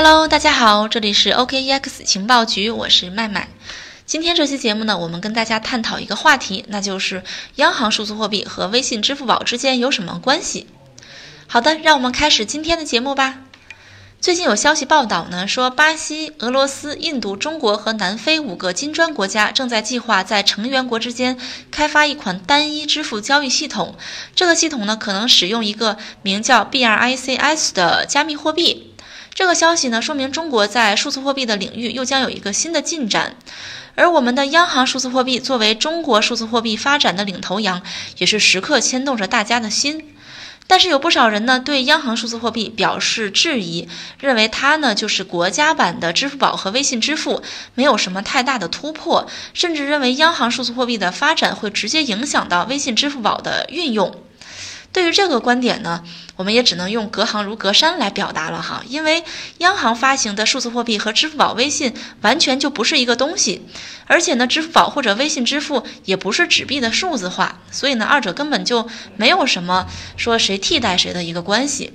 Hello，大家好，这里是 OKEX 情报局，我是麦麦。今天这期节目呢，我们跟大家探讨一个话题，那就是央行数字货币和微信、支付宝之间有什么关系？好的，让我们开始今天的节目吧。最近有消息报道呢，说巴西、俄罗斯、印度、中国和南非五个金砖国家正在计划在成员国之间开发一款单一支付交易系统。这个系统呢，可能使用一个名叫 BRICS 的加密货币。这个消息呢，说明中国在数字货币的领域又将有一个新的进展，而我们的央行数字货币作为中国数字货币发展的领头羊，也是时刻牵动着大家的心。但是有不少人呢，对央行数字货币表示质疑，认为它呢就是国家版的支付宝和微信支付，没有什么太大的突破，甚至认为央行数字货币的发展会直接影响到微信、支付宝的运用。对于这个观点呢，我们也只能用隔行如隔山来表达了哈，因为央行发行的数字货币和支付宝、微信完全就不是一个东西，而且呢，支付宝或者微信支付也不是纸币的数字化，所以呢，二者根本就没有什么说谁替代谁的一个关系。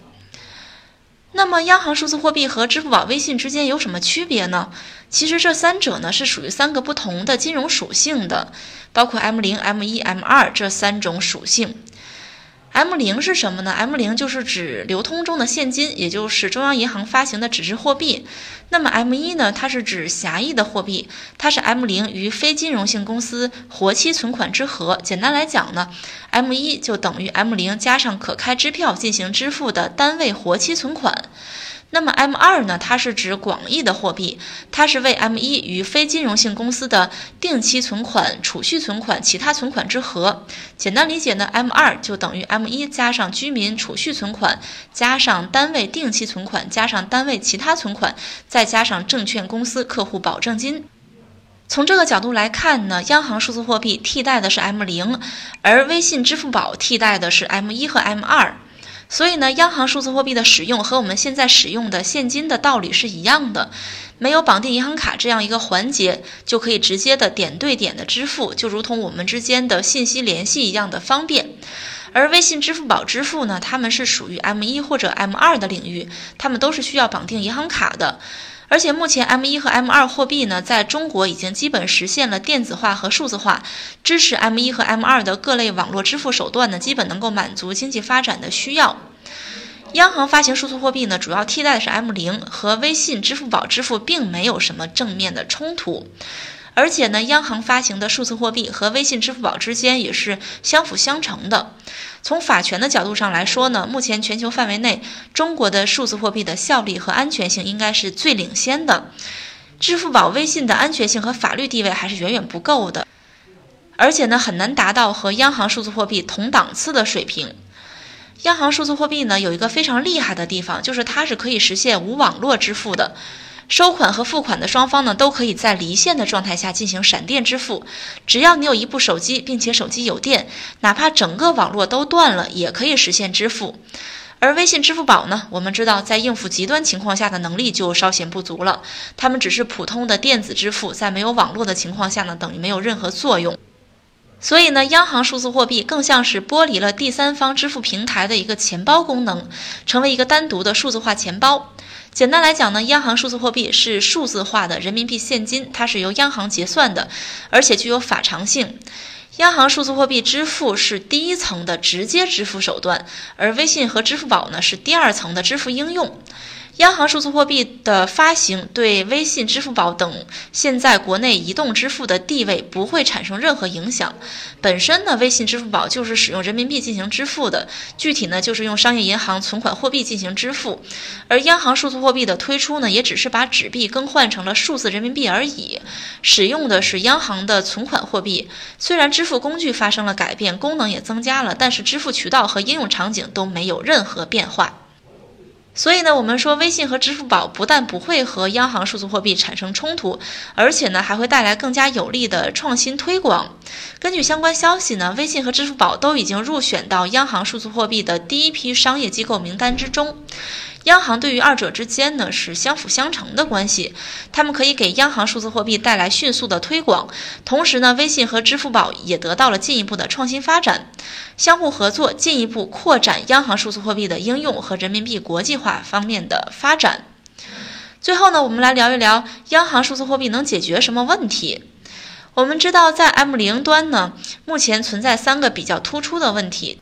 那么，央行数字货币和支付宝、微信之间有什么区别呢？其实这三者呢是属于三个不同的金融属性的，包括 M 零、M 一、M 二这三种属性。M 零是什么呢？M 零就是指流通中的现金，也就是中央银行发行的纸质货币。那么 M 一呢？它是指狭义的货币，它是 M 零与非金融性公司活期存款之和。简单来讲呢，M 一就等于 M 零加上可开支票进行支付的单位活期存款。那么 M 二呢？它是指广义的货币，它是为 M 一与非金融性公司的定期存款、储蓄存款、其他存款之和。简单理解呢，M 二就等于 M 一加上居民储蓄存款，加上单位定期存款，加上单位其他存款，再加上证券公司客户保证金。从这个角度来看呢，央行数字货币替代的是 M 零，而微信、支付宝替代的是 M 一和 M 二。所以呢，央行数字货币的使用和我们现在使用的现金的道理是一样的，没有绑定银行卡这样一个环节，就可以直接的点对点的支付，就如同我们之间的信息联系一样的方便。而微信、支付宝支付呢，他们是属于 M 一或者 M 二的领域，他们都是需要绑定银行卡的。而且目前 M 一和 M 二货币呢，在中国已经基本实现了电子化和数字化，支持 M 一和 M 二的各类网络支付手段呢，基本能够满足经济发展的需要。央行发行数字货币呢，主要替代的是 M 零，和微信、支付宝支付并没有什么正面的冲突。而且呢，央行发行的数字货币和微信、支付宝之间也是相辅相成的。从法权的角度上来说呢，目前全球范围内，中国的数字货币的效力和安全性应该是最领先的。支付宝、微信的安全性和法律地位还是远远不够的，而且呢，很难达到和央行数字货币同档次的水平。央行数字货币呢，有一个非常厉害的地方，就是它是可以实现无网络支付的。收款和付款的双方呢，都可以在离线的状态下进行闪电支付。只要你有一部手机，并且手机有电，哪怕整个网络都断了，也可以实现支付。而微信、支付宝呢，我们知道在应付极端情况下的能力就稍显不足了。它们只是普通的电子支付，在没有网络的情况下呢，等于没有任何作用。所以呢，央行数字货币更像是剥离了第三方支付平台的一个钱包功能，成为一个单独的数字化钱包。简单来讲呢，央行数字货币是数字化的人民币现金，它是由央行结算的，而且具有法偿性。央行数字货币支付是第一层的直接支付手段，而微信和支付宝呢是第二层的支付应用。央行数字货币的发行对微信、支付宝等现在国内移动支付的地位不会产生任何影响。本身呢，微信、支付宝就是使用人民币进行支付的，具体呢就是用商业银行存款货币进行支付。而央行数字货币的推出呢，也只是把纸币更换成了数字人民币而已，使用的是央行的存款货币。虽然支付工具发生了改变，功能也增加了，但是支付渠道和应用场景都没有任何变化。所以呢，我们说微信和支付宝不但不会和央行数字货币产生冲突，而且呢还会带来更加有力的创新推广。根据相关消息呢，微信和支付宝都已经入选到央行数字货币的第一批商业机构名单之中。央行对于二者之间呢是相辅相成的关系，他们可以给央行数字货币带来迅速的推广，同时呢，微信和支付宝也得到了进一步的创新发展，相互合作，进一步扩展央行数字货币的应用和人民币国际化方面的发展。最后呢，我们来聊一聊央行数字货币能解决什么问题。我们知道，在 M 零端呢，目前存在三个比较突出的问题。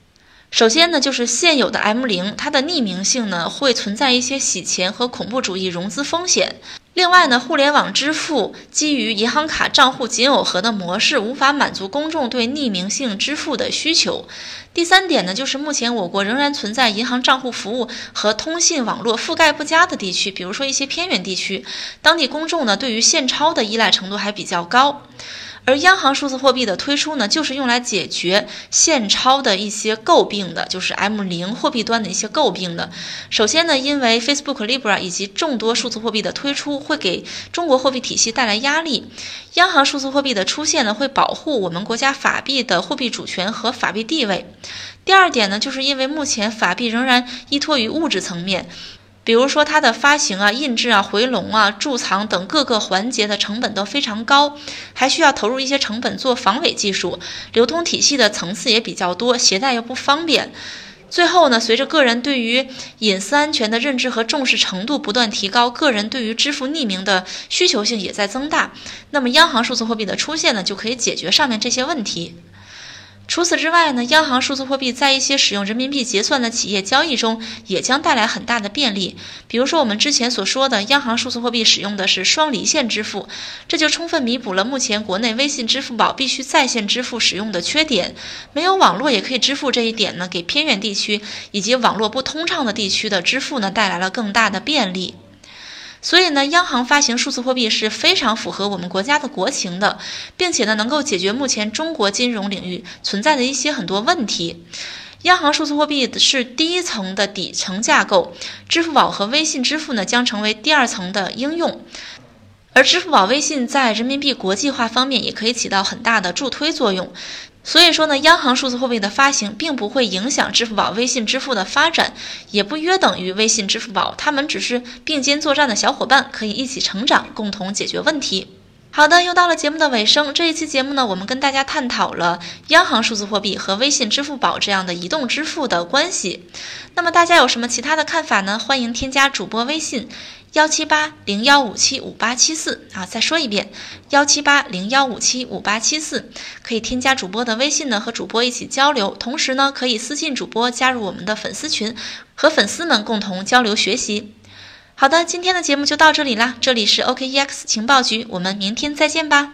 首先呢，就是现有的 M 零，它的匿名性呢会存在一些洗钱和恐怖主义融资风险。另外呢，互联网支付基于银行卡账户仅耦合的模式，无法满足公众对匿名性支付的需求。第三点呢，就是目前我国仍然存在银行账户服务和通信网络覆盖不佳的地区，比如说一些偏远地区，当地公众呢对于现钞的依赖程度还比较高。而央行数字货币的推出呢，就是用来解决现钞的一些诟病的，就是 M 零货币端的一些诟病的。首先呢，因为 Facebook Libra 以及众多数字货币的推出，会给中国货币体系带来压力。央行数字货币的出现呢，会保护我们国家法币的货币主权和法币地位。第二点呢，就是因为目前法币仍然依托于物质层面。比如说它的发行啊、印制啊、回笼啊、贮藏等各个环节的成本都非常高，还需要投入一些成本做防伪技术，流通体系的层次也比较多，携带又不方便。最后呢，随着个人对于隐私安全的认知和重视程度不断提高，个人对于支付匿名的需求性也在增大。那么央行数字货币的出现呢，就可以解决上面这些问题。除此之外呢，央行数字货币在一些使用人民币结算的企业交易中，也将带来很大的便利。比如说我们之前所说的，央行数字货币使用的是双离线支付，这就充分弥补了目前国内微信、支付宝必须在线支付使用的缺点。没有网络也可以支付这一点呢，给偏远地区以及网络不通畅的地区的支付呢，带来了更大的便利。所以呢，央行发行数字货币是非常符合我们国家的国情的，并且呢，能够解决目前中国金融领域存在的一些很多问题。央行数字货币是第一层的底层架构，支付宝和微信支付呢将成为第二层的应用，而支付宝、微信在人民币国际化方面也可以起到很大的助推作用。所以说呢，央行数字货币的发行并不会影响支付宝、微信支付的发展，也不约等于微信、支付宝，他们只是并肩作战的小伙伴，可以一起成长，共同解决问题。好的，又到了节目的尾声。这一期节目呢，我们跟大家探讨了央行数字货币和微信、支付宝这样的移动支付的关系。那么大家有什么其他的看法呢？欢迎添加主播微信幺七八零幺五七五八七四啊，再说一遍幺七八零幺五七五八七四，可以添加主播的微信呢，和主播一起交流。同时呢，可以私信主播加入我们的粉丝群，和粉丝们共同交流学习。好的，今天的节目就到这里啦。这里是 OKEX 情报局，我们明天再见吧。